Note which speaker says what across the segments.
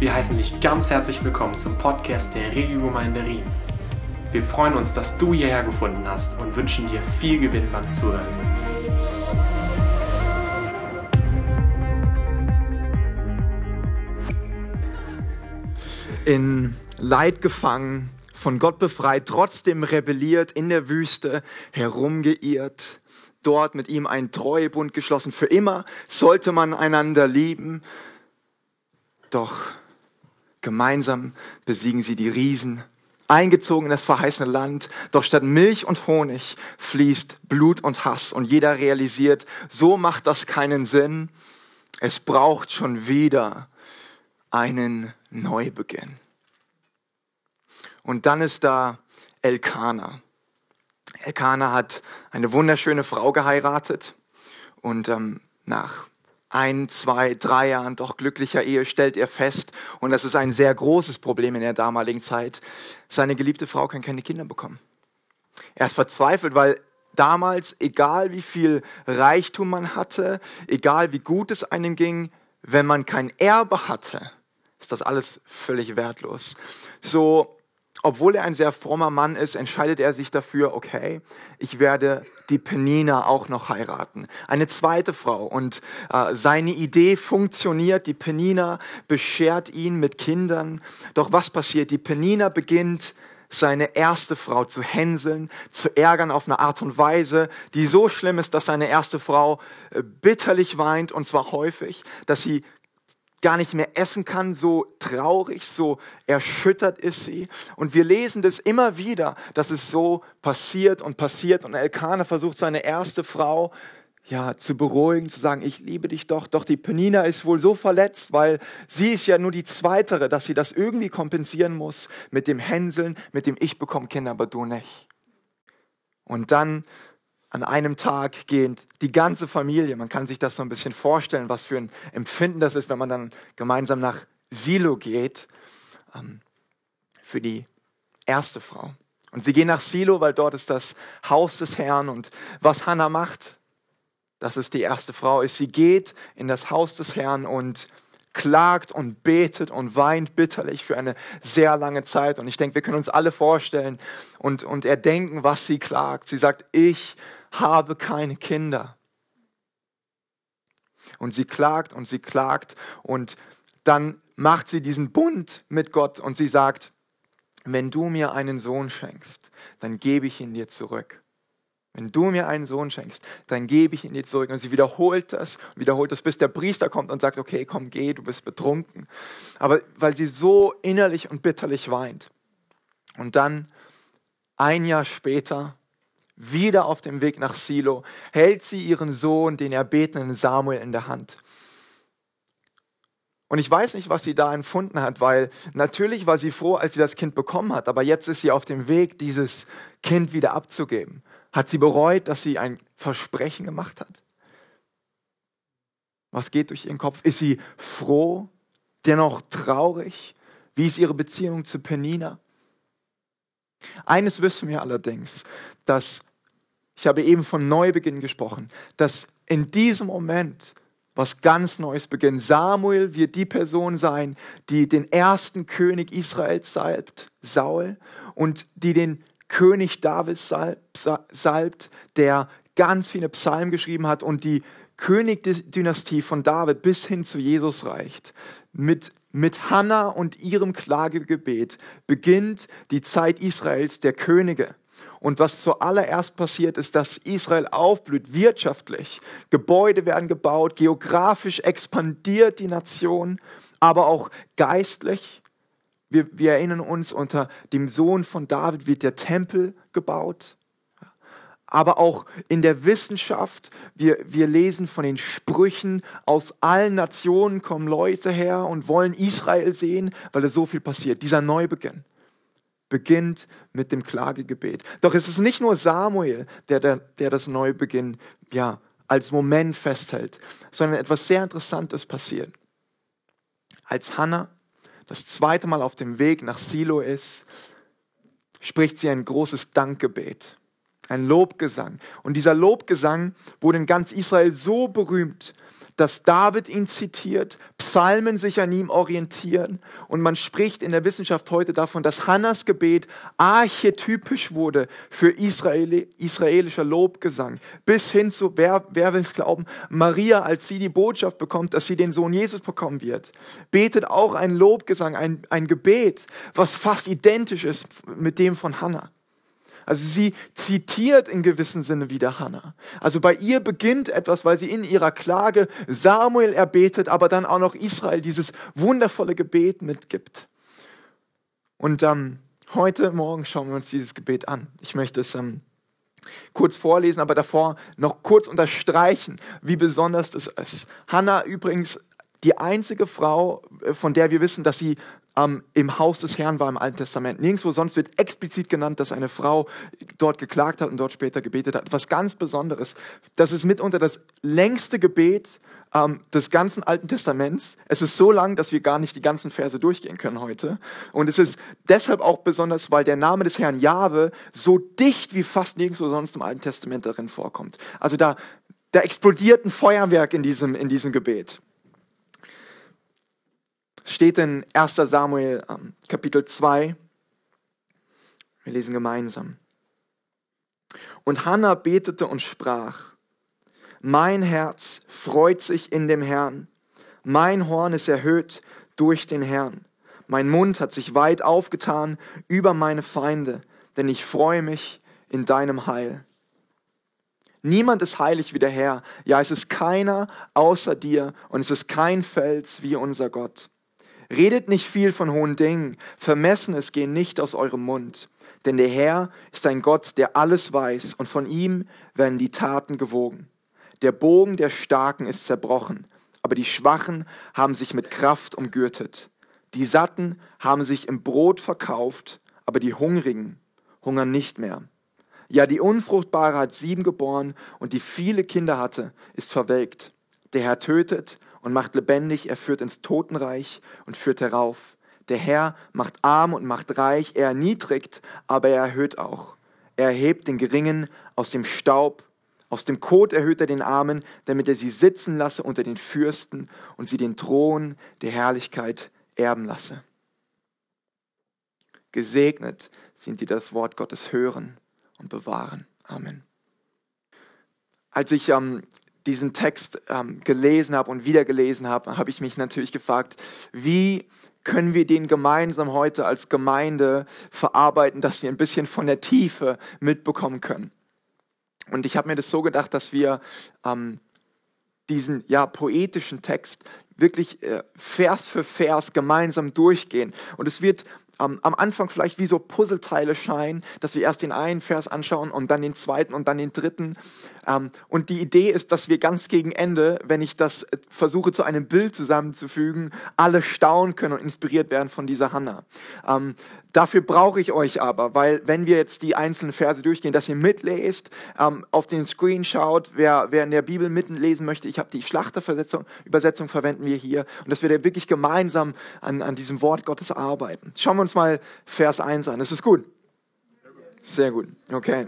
Speaker 1: Wir heißen dich ganz herzlich willkommen zum Podcast der Regiogemeinde Riem. Wir freuen uns, dass du hierher gefunden hast und wünschen dir viel Gewinn beim Zuhören.
Speaker 2: In Leid gefangen, von Gott befreit, trotzdem rebelliert, in der Wüste herumgeirrt, dort mit ihm einen Treuebund geschlossen. Für immer sollte man einander lieben. Doch Gemeinsam besiegen sie die Riesen, eingezogen in das verheißene Land. Doch statt Milch und Honig fließt Blut und Hass. Und jeder realisiert, so macht das keinen Sinn. Es braucht schon wieder einen Neubeginn. Und dann ist da Elkana. Elkana hat eine wunderschöne Frau geheiratet und ähm, nach ein, zwei, drei Jahren doch glücklicher Ehe stellt er fest, und das ist ein sehr großes Problem in der damaligen Zeit, seine geliebte Frau kann keine Kinder bekommen. Er ist verzweifelt, weil damals, egal wie viel Reichtum man hatte, egal wie gut es einem ging, wenn man kein Erbe hatte, ist das alles völlig wertlos. So obwohl er ein sehr frommer Mann ist, entscheidet er sich dafür, okay, ich werde die Penina auch noch heiraten. Eine zweite Frau. Und äh, seine Idee funktioniert. Die Penina beschert ihn mit Kindern. Doch was passiert? Die Penina beginnt seine erste Frau zu hänseln, zu ärgern auf eine Art und Weise, die so schlimm ist, dass seine erste Frau äh, bitterlich weint, und zwar häufig, dass sie gar nicht mehr essen kann, so traurig, so erschüttert ist sie. Und wir lesen das immer wieder, dass es so passiert und passiert. Und Elkanah versucht seine erste Frau ja, zu beruhigen, zu sagen, ich liebe dich doch. Doch die Penina ist wohl so verletzt, weil sie ist ja nur die Zweitere, dass sie das irgendwie kompensieren muss mit dem Hänseln, mit dem ich bekomme Kinder, aber du nicht. Und dann an einem Tag gehend die ganze Familie. Man kann sich das so ein bisschen vorstellen, was für ein Empfinden das ist, wenn man dann gemeinsam nach Silo geht ähm, für die erste Frau. Und sie gehen nach Silo, weil dort ist das Haus des Herrn. Und was Hannah macht, das ist die erste Frau, ist, sie geht in das Haus des Herrn und klagt und betet und weint bitterlich für eine sehr lange Zeit. Und ich denke, wir können uns alle vorstellen und, und erdenken, was sie klagt. Sie sagt, ich habe keine Kinder. Und sie klagt und sie klagt und dann macht sie diesen Bund mit Gott und sie sagt, wenn du mir einen Sohn schenkst, dann gebe ich ihn dir zurück. Wenn du mir einen Sohn schenkst, dann gebe ich ihn dir zurück. Und sie wiederholt das, wiederholt das, bis der Priester kommt und sagt, okay, komm, geh, du bist betrunken. Aber weil sie so innerlich und bitterlich weint. Und dann, ein Jahr später, wieder auf dem Weg nach Silo, hält sie ihren Sohn, den erbetenen Samuel, in der Hand. Und ich weiß nicht, was sie da empfunden hat, weil natürlich war sie froh, als sie das Kind bekommen hat, aber jetzt ist sie auf dem Weg, dieses Kind wieder abzugeben. Hat sie bereut, dass sie ein Versprechen gemacht hat? Was geht durch ihren Kopf? Ist sie froh, dennoch traurig? Wie ist ihre Beziehung zu Penina? Eines wissen wir allerdings, dass ich habe eben von Neubeginn gesprochen, dass in diesem Moment was ganz Neues beginnt. Samuel wird die Person sein, die den ersten König Israels salbt, Saul, und die den König Davids salbt, der ganz viele Psalmen geschrieben hat und die Königdynastie von David bis hin zu Jesus reicht. Mit, mit Hannah und ihrem Klagegebet beginnt die Zeit Israels der Könige. Und was zuallererst passiert, ist, dass Israel aufblüht wirtschaftlich. Gebäude werden gebaut, geografisch expandiert die Nation, aber auch geistlich. Wir, wir erinnern uns, unter dem Sohn von David wird der Tempel gebaut. Aber auch in der Wissenschaft, wir, wir lesen von den Sprüchen, aus allen Nationen kommen Leute her und wollen Israel sehen, weil da so viel passiert. Dieser Neubeginn beginnt mit dem Klagegebet. Doch es ist nicht nur Samuel, der, der, der das Neubeginn ja, als Moment festhält, sondern etwas sehr Interessantes passiert. Als Hannah das zweite Mal auf dem Weg nach Silo ist, spricht sie ein großes Dankgebet, ein Lobgesang. Und dieser Lobgesang wurde in ganz Israel so berühmt, dass David ihn zitiert, Psalmen sich an ihm orientieren und man spricht in der Wissenschaft heute davon, dass Hannas Gebet archetypisch wurde für Israel, israelischer Lobgesang. Bis hin zu, wer, wer will es glauben, Maria, als sie die Botschaft bekommt, dass sie den Sohn Jesus bekommen wird, betet auch ein Lobgesang, ein, ein Gebet, was fast identisch ist mit dem von Hannah. Also sie zitiert in gewissem Sinne wieder Hannah. Also bei ihr beginnt etwas, weil sie in ihrer Klage Samuel erbetet, aber dann auch noch Israel dieses wundervolle Gebet mitgibt. Und ähm, heute Morgen schauen wir uns dieses Gebet an. Ich möchte es ähm, kurz vorlesen, aber davor noch kurz unterstreichen, wie besonders das ist. Hannah übrigens die einzige Frau, äh, von der wir wissen, dass sie ähm, im Haus des Herrn war im Alten Testament. Nirgendwo sonst wird explizit genannt, dass eine Frau dort geklagt hat und dort später gebetet hat. Was ganz Besonderes. Das ist mitunter das längste Gebet ähm, des ganzen Alten Testaments. Es ist so lang, dass wir gar nicht die ganzen Verse durchgehen können heute. Und es ist deshalb auch besonders, weil der Name des Herrn Jahwe so dicht wie fast nirgendwo sonst im Alten Testament darin vorkommt. Also da, da explodiert ein Feuerwerk in diesem, in diesem Gebet steht in 1 Samuel ähm, Kapitel 2. Wir lesen gemeinsam. Und Hannah betete und sprach, mein Herz freut sich in dem Herrn, mein Horn ist erhöht durch den Herrn. Mein Mund hat sich weit aufgetan über meine Feinde, denn ich freue mich in deinem Heil. Niemand ist heilig wie der Herr. Ja, es ist keiner außer dir und es ist kein Fels wie unser Gott. Redet nicht viel von hohen Dingen, Vermessenes gehen nicht aus eurem Mund. Denn der Herr ist ein Gott, der alles weiß, und von ihm werden die Taten gewogen. Der Bogen der Starken ist zerbrochen, aber die Schwachen haben sich mit Kraft umgürtet. Die Satten haben sich im Brot verkauft, aber die Hungrigen hungern nicht mehr. Ja, die Unfruchtbare hat sieben geboren und die viele Kinder hatte, ist verwelkt. Der Herr tötet und macht lebendig, er führt ins Totenreich und führt herauf. Der Herr macht arm und macht reich, er erniedrigt, aber er erhöht auch. Er erhebt den Geringen aus dem Staub, aus dem Kot erhöht er den Armen, damit er sie sitzen lasse unter den Fürsten und sie den Thron der Herrlichkeit erben lasse. Gesegnet sind die das Wort Gottes hören und bewahren. Amen. Als ich ähm, diesen Text ähm, gelesen habe und wieder gelesen habe, habe ich mich natürlich gefragt, wie können wir den gemeinsam heute als Gemeinde verarbeiten, dass wir ein bisschen von der Tiefe mitbekommen können. Und ich habe mir das so gedacht, dass wir ähm, diesen ja, poetischen Text wirklich äh, Vers für Vers gemeinsam durchgehen. Und es wird ähm, am Anfang vielleicht wie so Puzzleteile scheinen, dass wir erst den einen Vers anschauen und dann den zweiten und dann den dritten. Ähm, und die Idee ist, dass wir ganz gegen Ende, wenn ich das äh, versuche zu einem Bild zusammenzufügen, alle staunen können und inspiriert werden von dieser Hannah. Ähm, dafür brauche ich euch aber, weil wenn wir jetzt die einzelnen Verse durchgehen, dass ihr mitlest, ähm, auf den Screen schaut, wer, wer in der Bibel mitlesen möchte, ich habe die Schlachterübersetzung Übersetzung verwenden wir hier und dass wir da wirklich gemeinsam an, an diesem Wort Gottes arbeiten. Schauen wir uns mal Vers 1 an. Ist es gut? Sehr gut. Okay.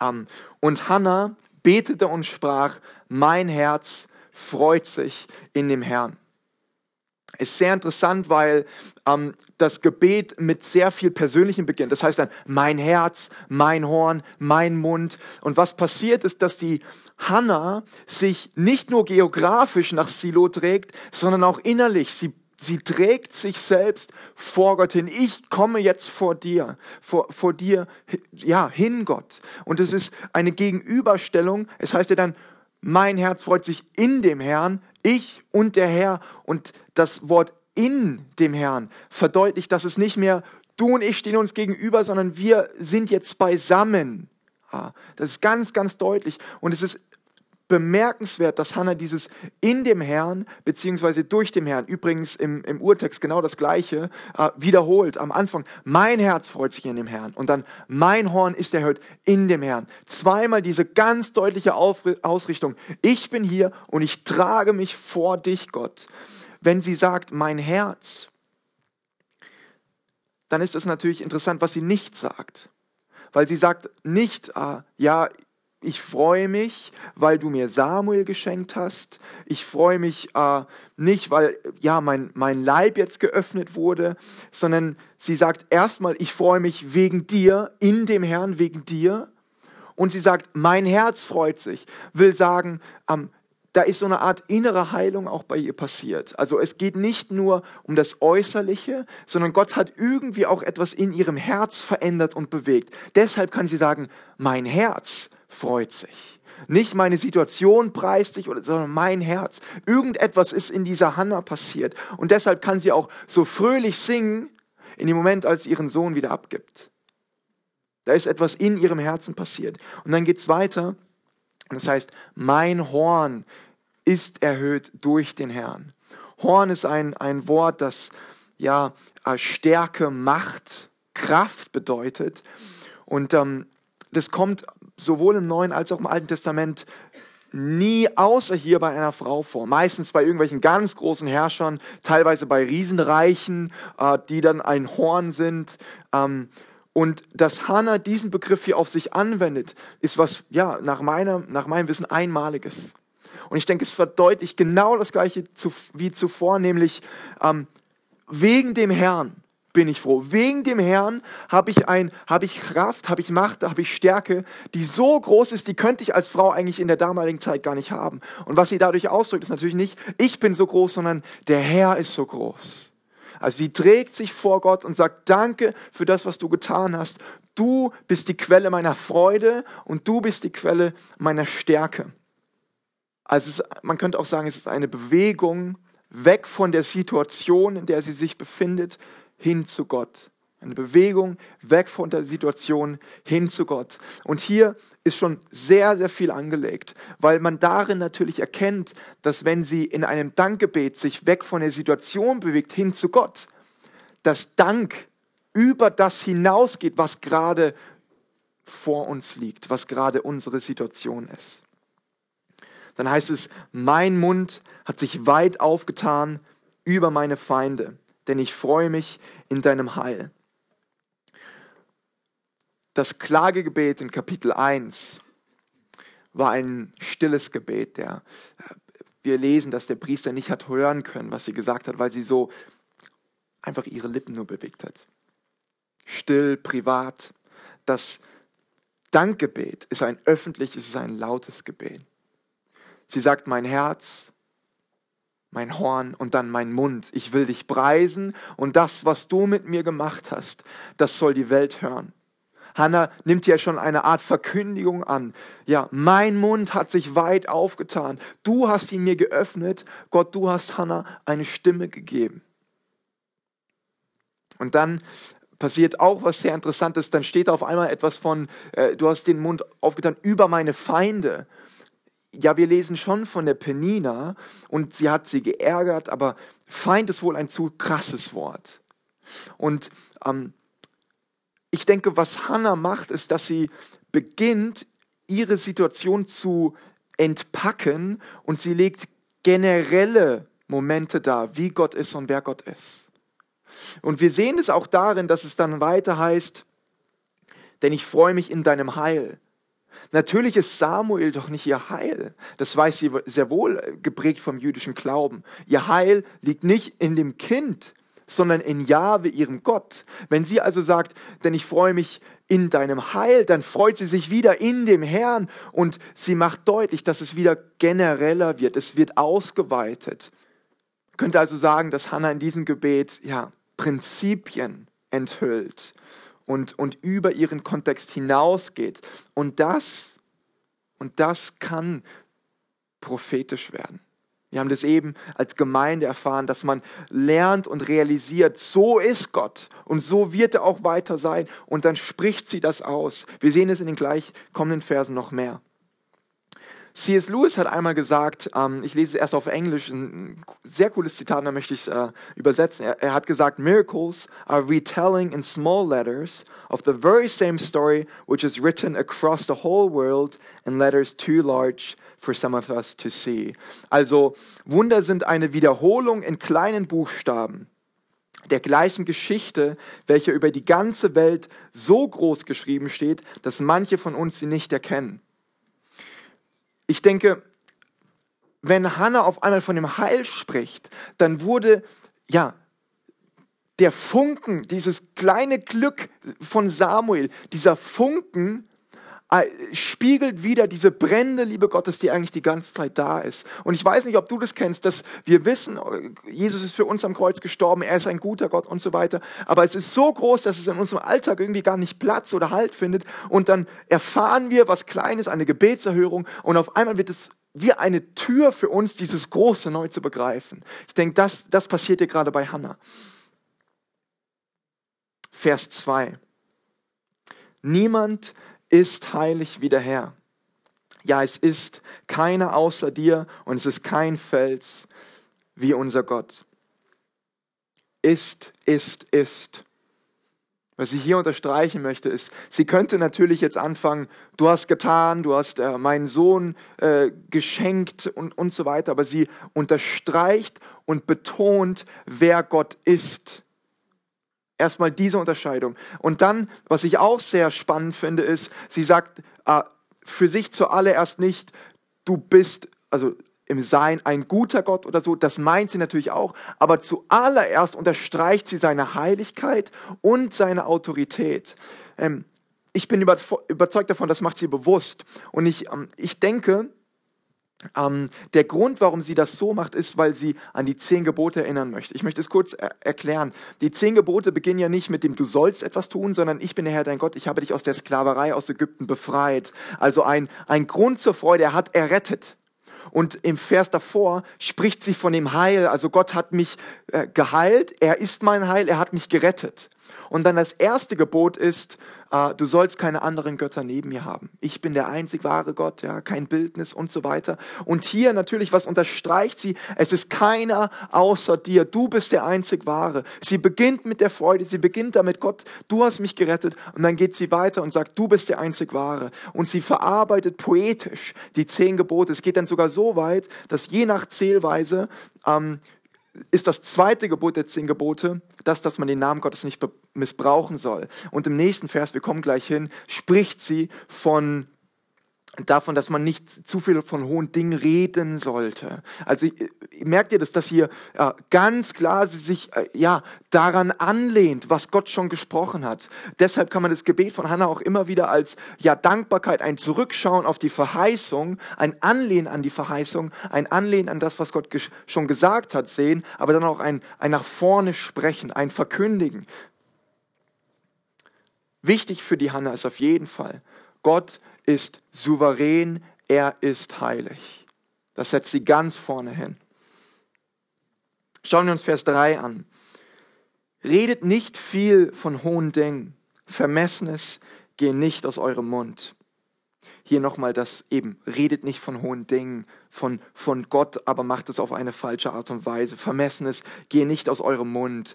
Speaker 2: Um, und Hannah betete und sprach, mein Herz freut sich in dem Herrn. Ist sehr interessant, weil ähm, das Gebet mit sehr viel Persönlichem beginnt. Das heißt dann, mein Herz, mein Horn, mein Mund. Und was passiert ist, dass die Hannah sich nicht nur geografisch nach Silo trägt, sondern auch innerlich. Sie Sie trägt sich selbst vor Gott hin. Ich komme jetzt vor dir, vor, vor dir, ja, hin Gott. Und es ist eine Gegenüberstellung. Es heißt ja dann, mein Herz freut sich in dem Herrn, ich und der Herr. Und das Wort in dem Herrn verdeutlicht, dass es nicht mehr du und ich stehen uns gegenüber, sondern wir sind jetzt beisammen. Das ist ganz, ganz deutlich. Und es ist bemerkenswert, dass Hannah dieses in dem Herrn beziehungsweise durch dem Herrn, übrigens im, im Urtext genau das gleiche, äh, wiederholt am Anfang. Mein Herz freut sich in dem Herrn und dann mein Horn ist erhört in dem Herrn. Zweimal diese ganz deutliche Auf Ausrichtung. Ich bin hier und ich trage mich vor dich, Gott. Wenn sie sagt, mein Herz, dann ist es natürlich interessant, was sie nicht sagt. Weil sie sagt nicht, äh, ja, ich freue mich, weil du mir Samuel geschenkt hast. Ich freue mich äh, nicht, weil ja mein, mein Leib jetzt geöffnet wurde, sondern sie sagt erstmal, ich freue mich wegen dir, in dem Herrn, wegen dir. Und sie sagt, mein Herz freut sich, will sagen, ähm, da ist so eine Art innere Heilung auch bei ihr passiert. Also es geht nicht nur um das Äußerliche, sondern Gott hat irgendwie auch etwas in ihrem Herz verändert und bewegt. Deshalb kann sie sagen, mein Herz freut sich. Nicht meine Situation preist sich, sondern mein Herz. Irgendetwas ist in dieser Hanna passiert. Und deshalb kann sie auch so fröhlich singen in dem Moment, als sie ihren Sohn wieder abgibt. Da ist etwas in ihrem Herzen passiert. Und dann geht es weiter. Das heißt, mein Horn ist erhöht durch den Herrn. Horn ist ein, ein Wort, das ja Stärke, Macht, Kraft bedeutet. Und ähm, das kommt sowohl im Neuen als auch im Alten Testament nie außer hier bei einer Frau vor. Meistens bei irgendwelchen ganz großen Herrschern, teilweise bei Riesenreichen, äh, die dann ein Horn sind. Ähm, und dass Hannah diesen Begriff hier auf sich anwendet, ist was, ja, nach, meiner, nach meinem Wissen einmaliges. Und ich denke, es verdeutlicht genau das Gleiche zu, wie zuvor, nämlich ähm, wegen dem Herrn bin ich froh. Wegen dem Herrn habe ich, ein, habe ich Kraft, habe ich Macht, habe ich Stärke, die so groß ist, die könnte ich als Frau eigentlich in der damaligen Zeit gar nicht haben. Und was sie dadurch ausdrückt, ist natürlich nicht, ich bin so groß, sondern der Herr ist so groß. Also sie trägt sich vor Gott und sagt, danke für das, was du getan hast. Du bist die Quelle meiner Freude und du bist die Quelle meiner Stärke. Also es, man könnte auch sagen, es ist eine Bewegung weg von der Situation, in der sie sich befindet, hin zu Gott. Eine Bewegung weg von der Situation hin zu Gott. Und hier ist schon sehr, sehr viel angelegt, weil man darin natürlich erkennt, dass wenn sie in einem Dankgebet sich weg von der Situation bewegt hin zu Gott, dass Dank über das hinausgeht, was gerade vor uns liegt, was gerade unsere Situation ist. Dann heißt es, mein Mund hat sich weit aufgetan über meine Feinde, denn ich freue mich in deinem Heil das Klagegebet in Kapitel 1 war ein stilles Gebet. Der, wir lesen, dass der Priester nicht hat hören können, was sie gesagt hat, weil sie so einfach ihre Lippen nur bewegt hat. Still, privat. Das Dankgebet ist ein öffentliches, ist ein lautes Gebet. Sie sagt, mein Herz, mein Horn und dann mein Mund. Ich will dich preisen und das, was du mit mir gemacht hast, das soll die Welt hören. Hannah nimmt ja schon eine Art Verkündigung an. Ja, mein Mund hat sich weit aufgetan. Du hast ihn mir geöffnet. Gott, du hast Hannah eine Stimme gegeben. Und dann passiert auch was sehr Interessantes. Dann steht auf einmal etwas von, äh, du hast den Mund aufgetan über meine Feinde. Ja, wir lesen schon von der Penina und sie hat sie geärgert, aber Feind ist wohl ein zu krasses Wort. Und ähm, ich denke, was Hannah macht, ist, dass sie beginnt, ihre Situation zu entpacken und sie legt generelle Momente dar, wie Gott ist und wer Gott ist. Und wir sehen es auch darin, dass es dann weiter heißt, denn ich freue mich in deinem Heil. Natürlich ist Samuel doch nicht ihr Heil. Das weiß sie sehr wohl, geprägt vom jüdischen Glauben. Ihr Heil liegt nicht in dem Kind, sondern in Jahwe, ihrem Gott. Wenn sie also sagt, denn ich freue mich in deinem Heil, dann freut sie sich wieder in dem Herrn und sie macht deutlich, dass es wieder genereller wird, es wird ausgeweitet. Könnte also sagen, dass Hannah in diesem Gebet ja, Prinzipien enthüllt und, und über ihren Kontext hinausgeht. Und das, und das kann prophetisch werden. Wir haben das eben als Gemeinde erfahren, dass man lernt und realisiert, so ist Gott und so wird er auch weiter sein. Und dann spricht sie das aus. Wir sehen es in den gleich kommenden Versen noch mehr. C.S. Lewis hat einmal gesagt, ähm, ich lese es erst auf Englisch, ein sehr cooles Zitat, da möchte ich es äh, übersetzen. Er, er, hat gesagt, Miracles are retelling in small letters of the very same story which is written across the whole world in letters too large for some of us to see. Also Wunder sind eine Wiederholung in kleinen Buchstaben der gleichen Geschichte, welche über die ganze Welt so groß geschrieben steht, dass manche von uns sie nicht erkennen. Ich denke, wenn Hannah auf einmal von dem Heil spricht, dann wurde, ja, der Funken, dieses kleine Glück von Samuel, dieser Funken spiegelt wieder diese brennende Liebe Gottes, die eigentlich die ganze Zeit da ist. Und ich weiß nicht, ob du das kennst, dass wir wissen, Jesus ist für uns am Kreuz gestorben, er ist ein guter Gott und so weiter. Aber es ist so groß, dass es in unserem Alltag irgendwie gar nicht Platz oder Halt findet. Und dann erfahren wir was Kleines, eine Gebetserhörung und auf einmal wird es wie eine Tür für uns, dieses Große neu zu begreifen. Ich denke, das, das passiert hier gerade bei Hannah. Vers 2. Niemand ist heilig wie der Herr. Ja, es ist keiner außer dir und es ist kein Fels wie unser Gott. Ist, ist, ist. Was ich hier unterstreichen möchte, ist, sie könnte natürlich jetzt anfangen, du hast getan, du hast äh, meinen Sohn äh, geschenkt und, und so weiter, aber sie unterstreicht und betont, wer Gott ist. Erstmal diese Unterscheidung. Und dann, was ich auch sehr spannend finde, ist, sie sagt äh, für sich zuallererst nicht, du bist, also im Sein ein guter Gott oder so, das meint sie natürlich auch, aber zuallererst unterstreicht sie seine Heiligkeit und seine Autorität. Ähm, ich bin überzeugt davon, das macht sie bewusst. Und ich, ähm, ich denke, ähm, der Grund, warum sie das so macht, ist, weil sie an die zehn Gebote erinnern möchte. Ich möchte es kurz er erklären. Die zehn Gebote beginnen ja nicht mit dem Du sollst etwas tun, sondern ich bin der Herr dein Gott, ich habe dich aus der Sklaverei aus Ägypten befreit. Also ein, ein Grund zur Freude, er hat errettet. Und im Vers davor spricht sie von dem Heil. Also Gott hat mich äh, geheilt, er ist mein Heil, er hat mich gerettet. Und dann das erste Gebot ist, äh, du sollst keine anderen Götter neben mir haben. Ich bin der einzig wahre Gott, ja, kein Bildnis und so weiter. Und hier natürlich, was unterstreicht sie? Es ist keiner außer dir. Du bist der einzig wahre. Sie beginnt mit der Freude, sie beginnt damit, Gott, du hast mich gerettet. Und dann geht sie weiter und sagt, du bist der einzig wahre. Und sie verarbeitet poetisch die zehn Gebote. Es geht dann sogar so weit, dass je nach Zählweise ähm, ist das zweite Gebot der zehn Gebote, das, dass man den Namen Gottes nicht missbrauchen soll. Und im nächsten Vers, wir kommen gleich hin, spricht sie von davon, dass man nicht zu viel von hohen Dingen reden sollte. Also merkt ihr das, dass hier äh, ganz klar sie sich äh, ja daran anlehnt, was Gott schon gesprochen hat. Deshalb kann man das Gebet von Hannah auch immer wieder als ja Dankbarkeit, ein Zurückschauen auf die Verheißung, ein Anlehnen an die Verheißung, ein Anlehnen an das, was Gott ges schon gesagt hat, sehen, aber dann auch ein, ein nach vorne sprechen, ein Verkündigen. Wichtig für die Hannah ist auf jeden Fall, Gott ist souverän, er ist heilig. Das setzt sie ganz vorne hin. Schauen wir uns Vers 3 an. Redet nicht viel von hohen Dingen. Vermessenes gehe nicht aus eurem Mund. Hier nochmal das eben, redet nicht von hohen Dingen, von, von Gott, aber macht es auf eine falsche Art und Weise. Vermessenes gehe nicht aus eurem Mund.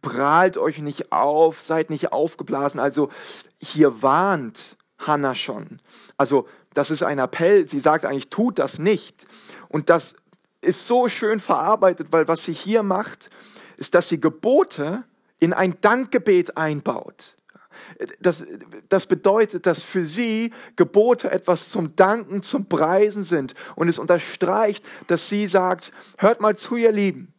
Speaker 2: Prahlt euch nicht auf, seid nicht aufgeblasen. Also hier warnt Hannah schon. Also das ist ein Appell. Sie sagt eigentlich, tut das nicht. Und das ist so schön verarbeitet, weil was sie hier macht, ist, dass sie Gebote in ein Dankgebet einbaut. Das, das bedeutet, dass für sie Gebote etwas zum Danken, zum Preisen sind. Und es unterstreicht, dass sie sagt, hört mal zu, ihr Lieben.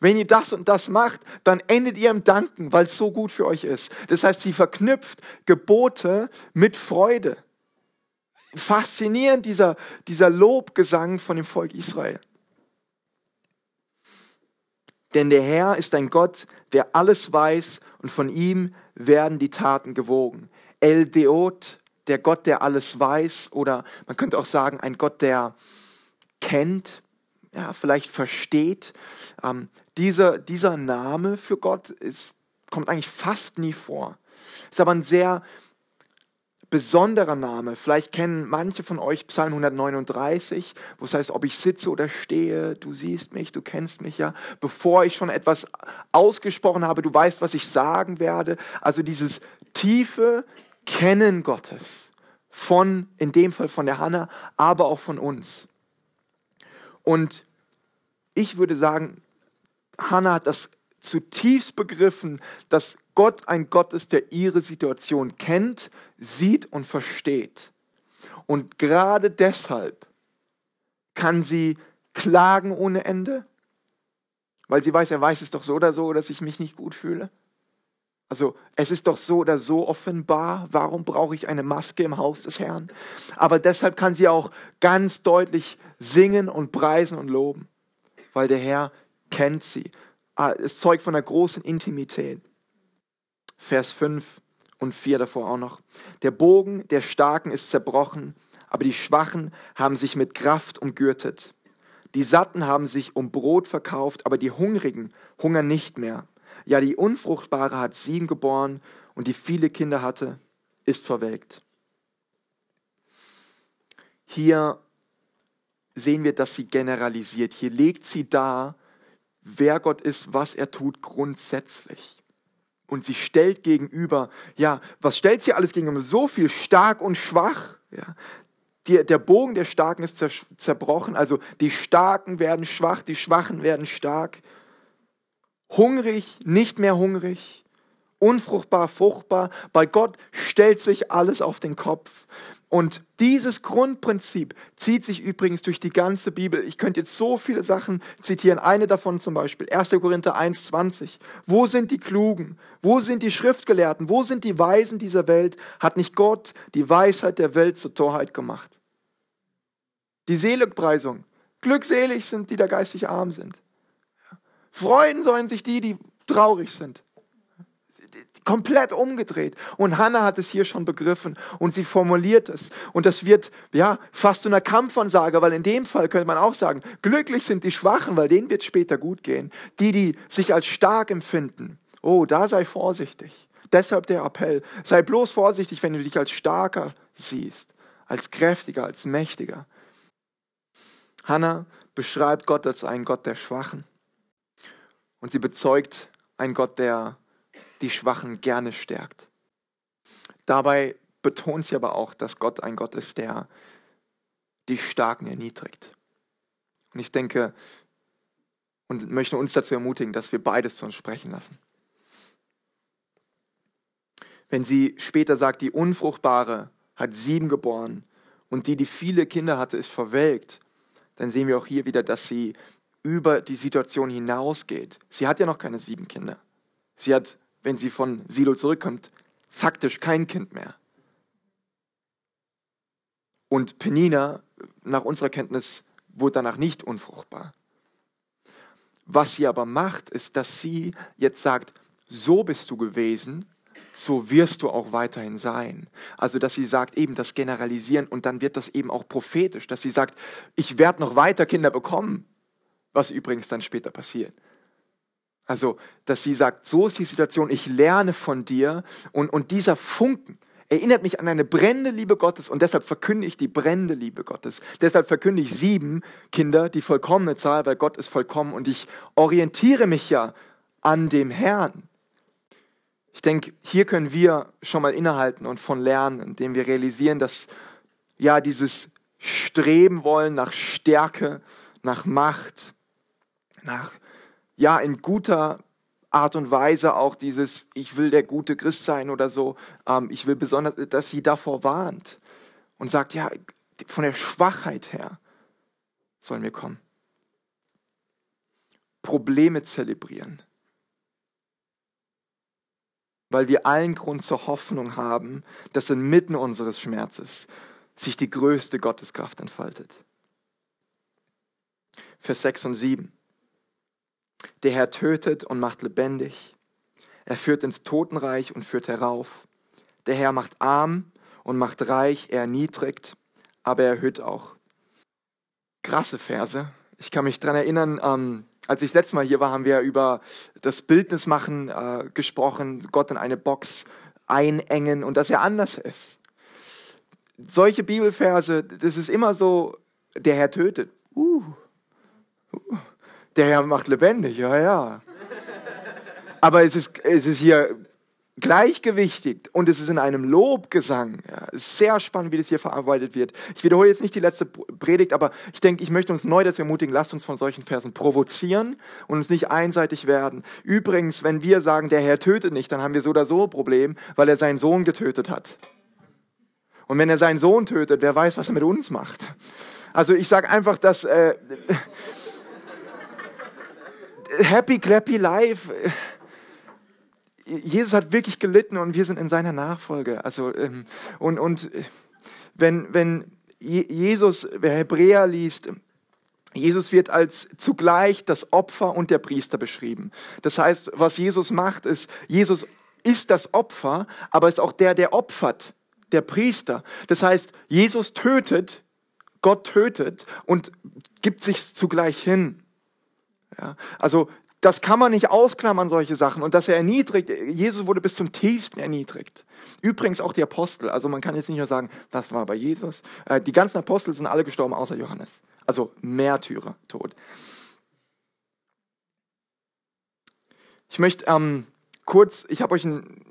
Speaker 2: Wenn ihr das und das macht, dann endet ihr im Danken, weil es so gut für euch ist. Das heißt, sie verknüpft Gebote mit Freude. Faszinierend dieser, dieser Lobgesang von dem Volk Israel. Denn der Herr ist ein Gott, der alles weiß und von ihm werden die Taten gewogen. El Deot, der Gott, der alles weiß oder man könnte auch sagen, ein Gott, der kennt, ja, vielleicht versteht. Ähm, dieser, dieser Name für Gott ist, kommt eigentlich fast nie vor. Ist aber ein sehr besonderer Name. Vielleicht kennen manche von euch Psalm 139, wo es heißt, ob ich sitze oder stehe, du siehst mich, du kennst mich ja. Bevor ich schon etwas ausgesprochen habe, du weißt, was ich sagen werde. Also dieses tiefe Kennen Gottes von, in dem Fall von der Hanna, aber auch von uns. Und ich würde sagen, Hannah hat das zutiefst begriffen, dass Gott ein Gott ist, der ihre Situation kennt, sieht und versteht. Und gerade deshalb kann sie klagen ohne Ende, weil sie weiß, er weiß es doch so oder so, dass ich mich nicht gut fühle. Also es ist doch so oder so offenbar, warum brauche ich eine Maske im Haus des Herrn? Aber deshalb kann sie auch ganz deutlich singen und preisen und loben, weil der Herr kennt sie. Ah, es zeugt von einer großen Intimität. Vers 5 und 4 davor auch noch. Der Bogen der Starken ist zerbrochen, aber die Schwachen haben sich mit Kraft umgürtet. Die Satten haben sich um Brot verkauft, aber die Hungrigen hungern nicht mehr. Ja, die Unfruchtbare hat sieben geboren und die viele Kinder hatte, ist verwelkt. Hier sehen wir, dass sie generalisiert. Hier legt sie dar, wer Gott ist, was er tut grundsätzlich. Und sie stellt gegenüber, ja, was stellt sie alles gegenüber? So viel stark und schwach. Ja. Die, der Bogen der Starken ist zerbrochen, also die Starken werden schwach, die Schwachen werden stark hungrig, nicht mehr hungrig, unfruchtbar, fruchtbar. Bei Gott stellt sich alles auf den Kopf. Und dieses Grundprinzip zieht sich übrigens durch die ganze Bibel. Ich könnte jetzt so viele Sachen zitieren. Eine davon zum Beispiel, 1. Korinther 1,20. Wo sind die Klugen? Wo sind die Schriftgelehrten? Wo sind die Weisen dieser Welt? Hat nicht Gott die Weisheit der Welt zur Torheit gemacht? Die Seligpreisung. Glückselig sind die, die geistig arm sind. Freuen sollen sich die, die traurig sind. Komplett umgedreht. Und Hannah hat es hier schon begriffen und sie formuliert es. Und das wird ja fast zu einer Kampfansage, weil in dem Fall könnte man auch sagen, glücklich sind die Schwachen, weil denen wird später gut gehen. Die, die sich als stark empfinden. Oh, da sei vorsichtig. Deshalb der Appell. Sei bloß vorsichtig, wenn du dich als starker siehst, als kräftiger, als mächtiger. Hannah beschreibt Gott als einen Gott der Schwachen. Und sie bezeugt einen Gott, der die Schwachen gerne stärkt. Dabei betont sie aber auch, dass Gott ein Gott ist, der die Starken erniedrigt. Und ich denke und möchte uns dazu ermutigen, dass wir beides zu uns sprechen lassen. Wenn sie später sagt, die Unfruchtbare hat sieben geboren und die, die viele Kinder hatte, ist verwelkt, dann sehen wir auch hier wieder, dass sie über die Situation hinausgeht. Sie hat ja noch keine sieben Kinder. Sie hat, wenn sie von Silo zurückkommt, faktisch kein Kind mehr. Und Penina, nach unserer Kenntnis, wurde danach nicht unfruchtbar. Was sie aber macht, ist, dass sie jetzt sagt, so bist du gewesen, so wirst du auch weiterhin sein. Also, dass sie sagt, eben das Generalisieren und dann wird das eben auch prophetisch, dass sie sagt, ich werde noch weiter Kinder bekommen was übrigens dann später passiert. Also, dass sie sagt, so ist die Situation, ich lerne von dir und, und dieser Funken erinnert mich an eine brennende Liebe Gottes und deshalb verkünde ich die brennende Liebe Gottes. Deshalb verkünde ich sieben Kinder, die vollkommene Zahl, weil Gott ist vollkommen und ich orientiere mich ja an dem Herrn. Ich denke, hier können wir schon mal innehalten und von lernen, indem wir realisieren, dass ja dieses Streben wollen nach Stärke, nach Macht, nach, ja, in guter Art und Weise auch dieses, ich will der gute Christ sein oder so, ähm, ich will besonders, dass sie davor warnt und sagt, ja, von der Schwachheit her sollen wir kommen. Probleme zelebrieren. Weil wir allen Grund zur Hoffnung haben, dass inmitten unseres Schmerzes sich die größte Gotteskraft entfaltet. Vers 6 und 7. Der Herr tötet und macht lebendig. Er führt ins Totenreich und führt herauf. Der Herr macht arm und macht reich, er erniedrigt, aber er erhöht auch. Krasse Verse. Ich kann mich daran erinnern, ähm, als ich das letzte Mal hier war, haben wir über das Bildnismachen äh, gesprochen, Gott in eine Box einengen und dass er anders ist. Solche Bibelverse, das ist immer so, der Herr tötet. Uh, uh. Der Herr macht lebendig, ja, ja. Aber es ist, es ist hier gleichgewichtig und es ist in einem Lobgesang. Ja, sehr spannend, wie das hier verarbeitet wird. Ich wiederhole jetzt nicht die letzte Predigt, aber ich denke, ich möchte uns neu dazu ermutigen, lasst uns von solchen Versen provozieren und uns nicht einseitig werden. Übrigens, wenn wir sagen, der Herr tötet nicht, dann haben wir so oder so ein Problem, weil er seinen Sohn getötet hat. Und wenn er seinen Sohn tötet, wer weiß, was er mit uns macht. Also ich sage einfach, dass äh, Happy Clappy Life, Jesus hat wirklich gelitten und wir sind in seiner Nachfolge. Also ähm, und und wenn wenn Jesus, wer Hebräer liest, Jesus wird als zugleich das Opfer und der Priester beschrieben. Das heißt, was Jesus macht, ist, Jesus ist das Opfer, aber ist auch der, der opfert, der Priester. Das heißt, Jesus tötet, Gott tötet und gibt sich zugleich hin. Ja, also das kann man nicht ausklammern, solche Sachen. Und dass er erniedrigt, Jesus wurde bis zum tiefsten erniedrigt. Übrigens auch die Apostel. Also man kann jetzt nicht nur sagen, das war bei Jesus. Äh, die ganzen Apostel sind alle gestorben, außer Johannes. Also Märtyrer, Tod. Ich möchte ähm, kurz, ich habe euch ein,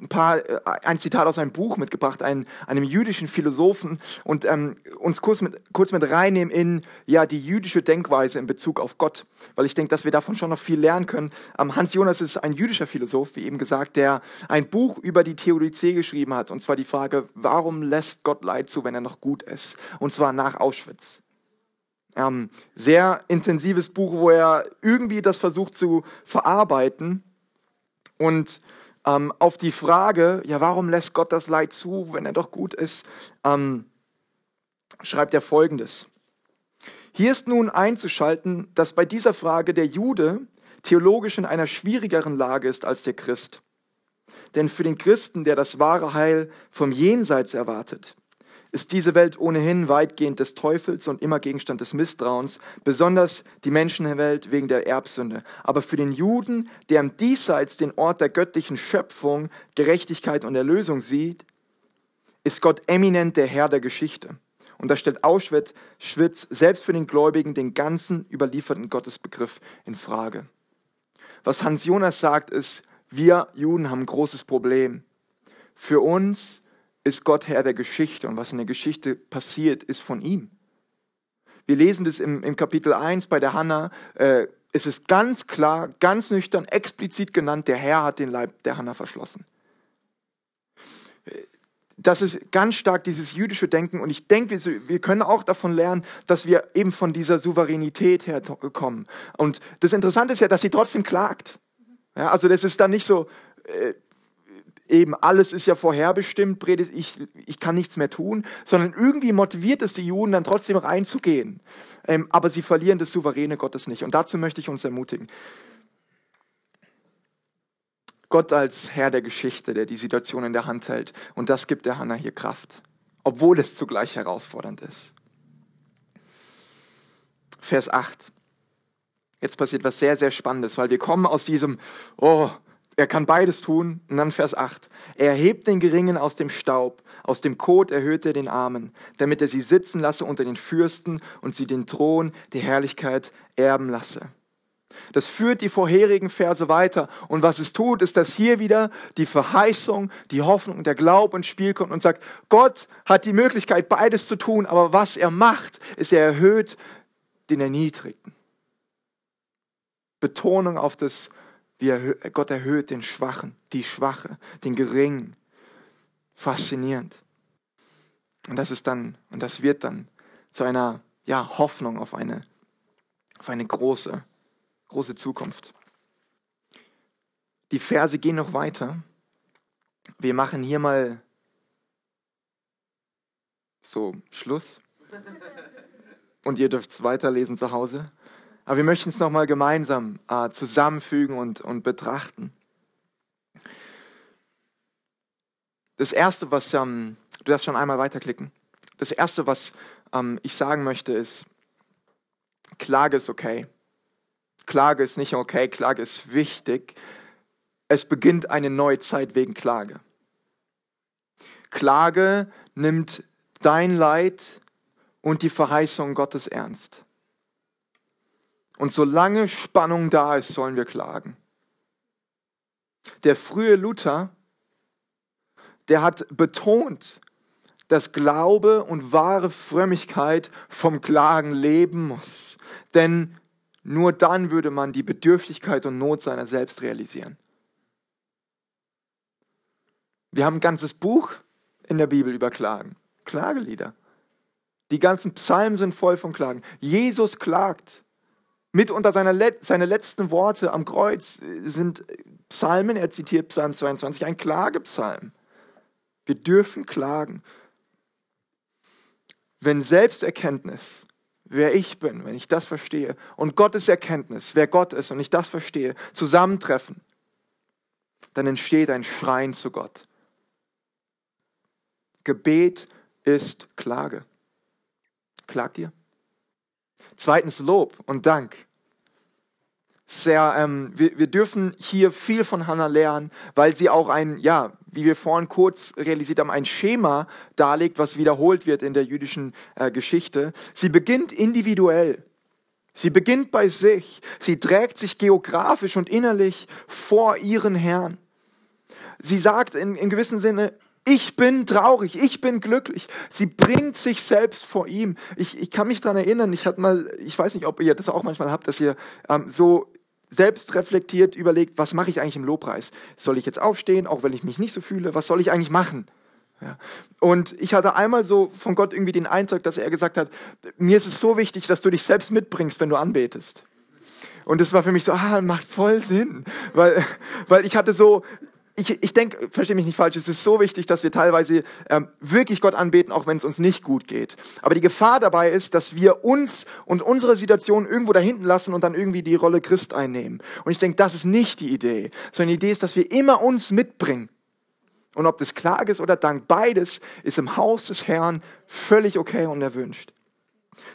Speaker 2: ein paar, äh, ein Zitat aus einem Buch mitgebracht, ein, einem jüdischen Philosophen und ähm, uns kurz mit, kurz mit reinnehmen in ja, die jüdische Denkweise in Bezug auf Gott, weil ich denke, dass wir davon schon noch viel lernen können. Ähm, Hans Jonas ist ein jüdischer Philosoph, wie eben gesagt, der ein Buch über die Theodizee geschrieben hat, und zwar die Frage, warum lässt Gott Leid zu, wenn er noch gut ist? Und zwar nach Auschwitz. Ähm, sehr intensives Buch, wo er irgendwie das versucht zu verarbeiten und ähm, auf die Frage, ja, warum lässt Gott das Leid zu, wenn er doch gut ist, ähm, schreibt er folgendes. Hier ist nun einzuschalten, dass bei dieser Frage der Jude theologisch in einer schwierigeren Lage ist als der Christ. Denn für den Christen, der das wahre Heil vom Jenseits erwartet, ist diese Welt ohnehin weitgehend des Teufels und immer Gegenstand des Misstrauens, besonders die Menschenwelt wegen der Erbsünde. Aber für den Juden, der im Diesseits den Ort der göttlichen Schöpfung, Gerechtigkeit und Erlösung sieht, ist Gott eminent der Herr der Geschichte. Und da stellt Auschwitz selbst für den Gläubigen den ganzen überlieferten Gottesbegriff in Frage. Was Hans Jonas sagt, ist, wir Juden haben ein großes Problem. Für uns ist Gott Herr der Geschichte und was in der Geschichte passiert, ist von ihm. Wir lesen das im, im Kapitel 1 bei der Hanna. Äh, es ist ganz klar, ganz nüchtern, explizit genannt, der Herr hat den Leib der Hanna verschlossen. Das ist ganz stark dieses jüdische Denken und ich denke, wir, wir können auch davon lernen, dass wir eben von dieser Souveränität herkommen. Und das Interessante ist ja, dass sie trotzdem klagt. Ja, also das ist dann nicht so, äh, eben alles ist ja vorherbestimmt, ich, ich kann nichts mehr tun, sondern irgendwie motiviert es die Juden dann trotzdem reinzugehen. Ähm, aber sie verlieren das souveräne Gottes nicht. Und dazu möchte ich uns ermutigen. Gott als Herr der Geschichte, der die Situation in der Hand hält. Und das gibt der Hannah hier Kraft, obwohl es zugleich herausfordernd ist. Vers 8. Jetzt passiert was sehr, sehr Spannendes, weil wir kommen aus diesem, oh, er kann beides tun. Und dann Vers 8. Er erhebt den Geringen aus dem Staub, aus dem Kot erhöht er den Armen, damit er sie sitzen lasse unter den Fürsten und sie den Thron der Herrlichkeit erben lasse. Das führt die vorherigen Verse weiter. Und was es tut, ist, dass hier wieder die Verheißung, die Hoffnung und der Glaube ins Spiel kommt und sagt, Gott hat die Möglichkeit, beides zu tun, aber was er macht, ist, er erhöht den Erniedrigten. Betonung auf das wie Gott erhöht den Schwachen, die Schwache, den Geringen. Faszinierend. Und das ist dann, und das wird dann zu einer ja, Hoffnung auf eine, auf eine große, große Zukunft. Die Verse gehen noch weiter. Wir machen hier mal so Schluss. Und ihr dürft es weiterlesen zu Hause. Aber wir möchten es nochmal gemeinsam äh, zusammenfügen und, und betrachten. Das Erste, was, ähm, du darfst schon einmal weiterklicken. Das Erste, was ähm, ich sagen möchte, ist, Klage ist okay. Klage ist nicht okay, Klage ist wichtig. Es beginnt eine neue Zeit wegen Klage. Klage nimmt dein Leid und die Verheißung Gottes ernst. Und solange Spannung da ist, sollen wir klagen. Der frühe Luther, der hat betont, dass Glaube und wahre Frömmigkeit vom Klagen leben muss. Denn nur dann würde man die Bedürftigkeit und Not seiner selbst realisieren. Wir haben ein ganzes Buch in der Bibel über Klagen. Klagelieder. Die ganzen Psalmen sind voll von Klagen. Jesus klagt. Mitunter seine, Let seine letzten Worte am Kreuz sind Psalmen. Er zitiert Psalm 22, ein Klagepsalm. Wir dürfen klagen. Wenn Selbsterkenntnis, wer ich bin, wenn ich das verstehe, und Gottes Erkenntnis, wer Gott ist, und ich das verstehe, zusammentreffen, dann entsteht ein Schreien zu Gott. Gebet ist Klage. Klagt ihr? Zweitens Lob und Dank. Sehr, ähm, wir, wir dürfen hier viel von Hannah lernen, weil sie auch ein, ja, wie wir vorhin kurz realisiert haben, ein Schema darlegt, was wiederholt wird in der jüdischen äh, Geschichte. Sie beginnt individuell. Sie beginnt bei sich. Sie trägt sich geografisch und innerlich vor ihren Herrn. Sie sagt in, in gewissem Sinne, ich bin traurig, ich bin glücklich. Sie bringt sich selbst vor ihm. Ich, ich kann mich daran erinnern, ich hatte mal, ich weiß nicht, ob ihr das auch manchmal habt, dass ihr ähm, so selbst reflektiert überlegt, was mache ich eigentlich im Lobpreis? Soll ich jetzt aufstehen, auch wenn ich mich nicht so fühle? Was soll ich eigentlich machen? Ja. Und ich hatte einmal so von Gott irgendwie den Eindruck, dass er gesagt hat, mir ist es so wichtig, dass du dich selbst mitbringst, wenn du anbetest. Und das war für mich so, ah, macht voll Sinn. Weil, weil ich hatte so, ich, ich denke, verstehe mich nicht falsch, es ist so wichtig, dass wir teilweise ähm, wirklich Gott anbeten, auch wenn es uns nicht gut geht. Aber die Gefahr dabei ist, dass wir uns und unsere Situation irgendwo da hinten lassen und dann irgendwie die Rolle Christ einnehmen. Und ich denke, das ist nicht die Idee, sondern die Idee ist, dass wir immer uns mitbringen. Und ob das Klage ist oder Dank, beides ist im Haus des Herrn völlig okay und erwünscht.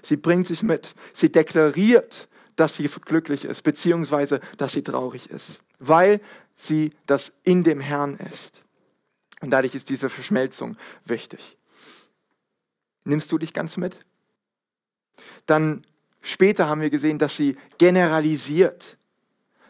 Speaker 2: Sie bringt sich mit. Sie deklariert, dass sie glücklich ist, beziehungsweise dass sie traurig ist. Weil sie das in dem Herrn ist. Und dadurch ist diese Verschmelzung wichtig. Nimmst du dich ganz mit? Dann später haben wir gesehen, dass sie generalisiert.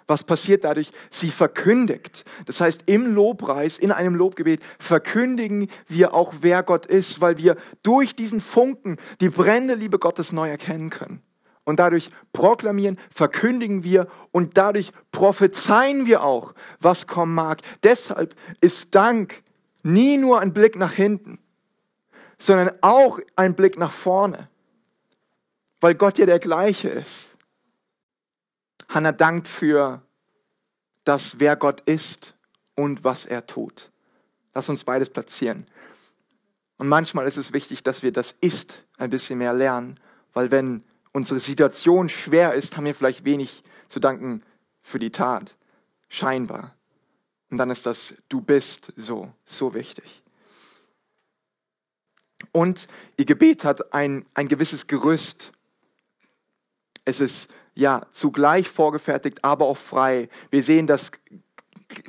Speaker 2: Was passiert dadurch? Sie verkündigt. Das heißt, im Lobpreis, in einem Lobgebet verkündigen wir auch, wer Gott ist, weil wir durch diesen Funken die brennende Liebe Gottes neu erkennen können. Und dadurch proklamieren, verkündigen wir und dadurch prophezeien wir auch, was kommen mag. Deshalb ist Dank nie nur ein Blick nach hinten, sondern auch ein Blick nach vorne, weil Gott ja der gleiche ist. Hannah dankt für das, wer Gott ist und was er tut. Lass uns beides platzieren. Und manchmal ist es wichtig, dass wir das Ist ein bisschen mehr lernen, weil wenn unsere Situation schwer ist, haben wir vielleicht wenig zu danken für die Tat. Scheinbar. Und dann ist das Du bist so, so wichtig. Und ihr Gebet hat ein, ein gewisses Gerüst. Es ist ja zugleich vorgefertigt, aber auch frei. Wir sehen, dass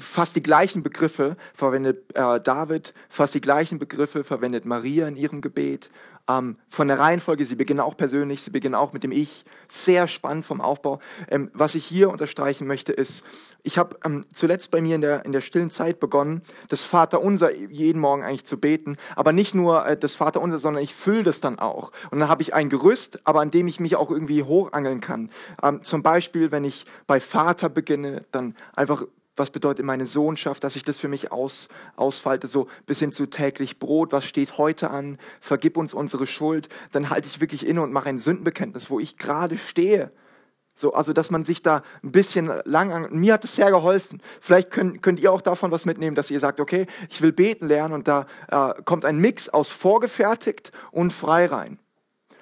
Speaker 2: fast die gleichen Begriffe verwendet äh, David, fast die gleichen Begriffe verwendet Maria in ihrem Gebet ähm, von der Reihenfolge, sie beginnen auch persönlich, sie beginnen auch mit dem Ich. Sehr spannend vom Aufbau. Ähm, was ich hier unterstreichen möchte, ist, ich habe ähm, zuletzt bei mir in der, in der stillen Zeit begonnen, das Vaterunser jeden Morgen eigentlich zu beten. Aber nicht nur äh, das Vaterunser, sondern ich fülle das dann auch. Und dann habe ich ein Gerüst, aber an dem ich mich auch irgendwie hochangeln kann. Ähm, zum Beispiel, wenn ich bei Vater beginne, dann einfach was bedeutet meine Sohnschaft, dass ich das für mich aus, ausfalte, so bis hin zu täglich Brot, was steht heute an, vergib uns unsere Schuld, dann halte ich wirklich inne und mache ein Sündenbekenntnis, wo ich gerade stehe. So, also, dass man sich da ein bisschen lang an, mir hat es sehr geholfen. Vielleicht könnt, könnt ihr auch davon was mitnehmen, dass ihr sagt, okay, ich will beten lernen und da äh, kommt ein Mix aus vorgefertigt und frei rein.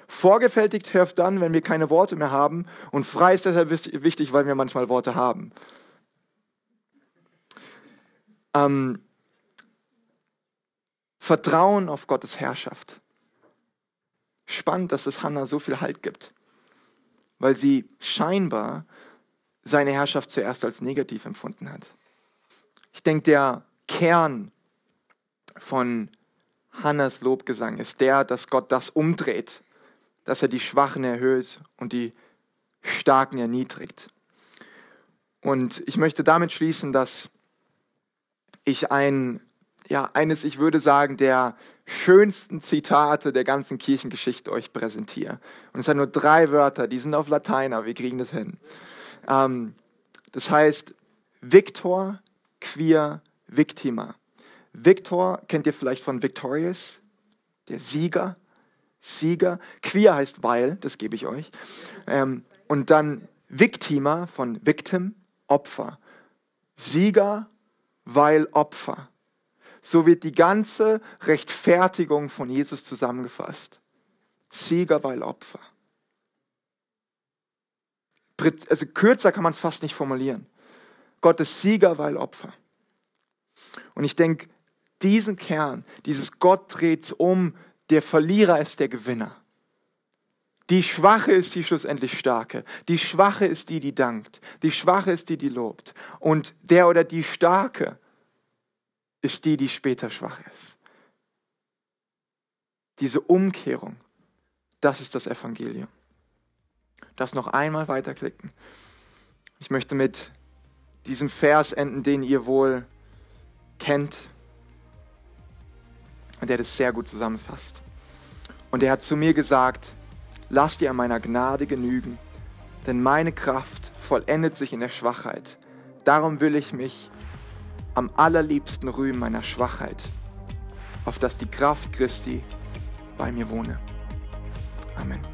Speaker 2: Vorgefertigt hilft dann, wenn wir keine Worte mehr haben und frei ist deshalb wichtig, weil wir manchmal Worte haben. Ähm, Vertrauen auf Gottes Herrschaft. Spannend, dass es Hannah so viel Halt gibt, weil sie scheinbar seine Herrschaft zuerst als negativ empfunden hat. Ich denke, der Kern von Hannas Lobgesang ist der, dass Gott das umdreht, dass er die Schwachen erhöht und die Starken erniedrigt. Und ich möchte damit schließen, dass ich ein, ja, eines, ich würde sagen, der schönsten Zitate der ganzen Kirchengeschichte euch präsentiere. Und es hat nur drei Wörter, die sind auf Latein, aber wir kriegen das hin. Ähm, das heißt, Victor, queer, victima. Victor kennt ihr vielleicht von Victorious, der Sieger, Sieger, queer heißt weil, das gebe ich euch. Ähm, und dann Victima von Victim, Opfer. Sieger, weil Opfer. So wird die ganze Rechtfertigung von Jesus zusammengefasst. Sieger, weil Opfer. Also kürzer kann man es fast nicht formulieren. Gott ist Sieger, weil Opfer. Und ich denke, diesen Kern, dieses Gott dreht um, der Verlierer ist der Gewinner. Die Schwache ist die schlussendlich Starke. Die Schwache ist die, die dankt. Die Schwache ist die, die lobt. Und der oder die Starke ist die, die später schwach ist. Diese Umkehrung, das ist das Evangelium. Das noch einmal weiterklicken. Ich möchte mit diesem Vers enden, den ihr wohl kennt und der das sehr gut zusammenfasst. Und er hat zu mir gesagt, lass dir an meiner Gnade genügen, denn meine Kraft vollendet sich in der Schwachheit. Darum will ich mich am allerliebsten rühmen meiner Schwachheit, auf dass die Kraft Christi bei mir wohne. Amen.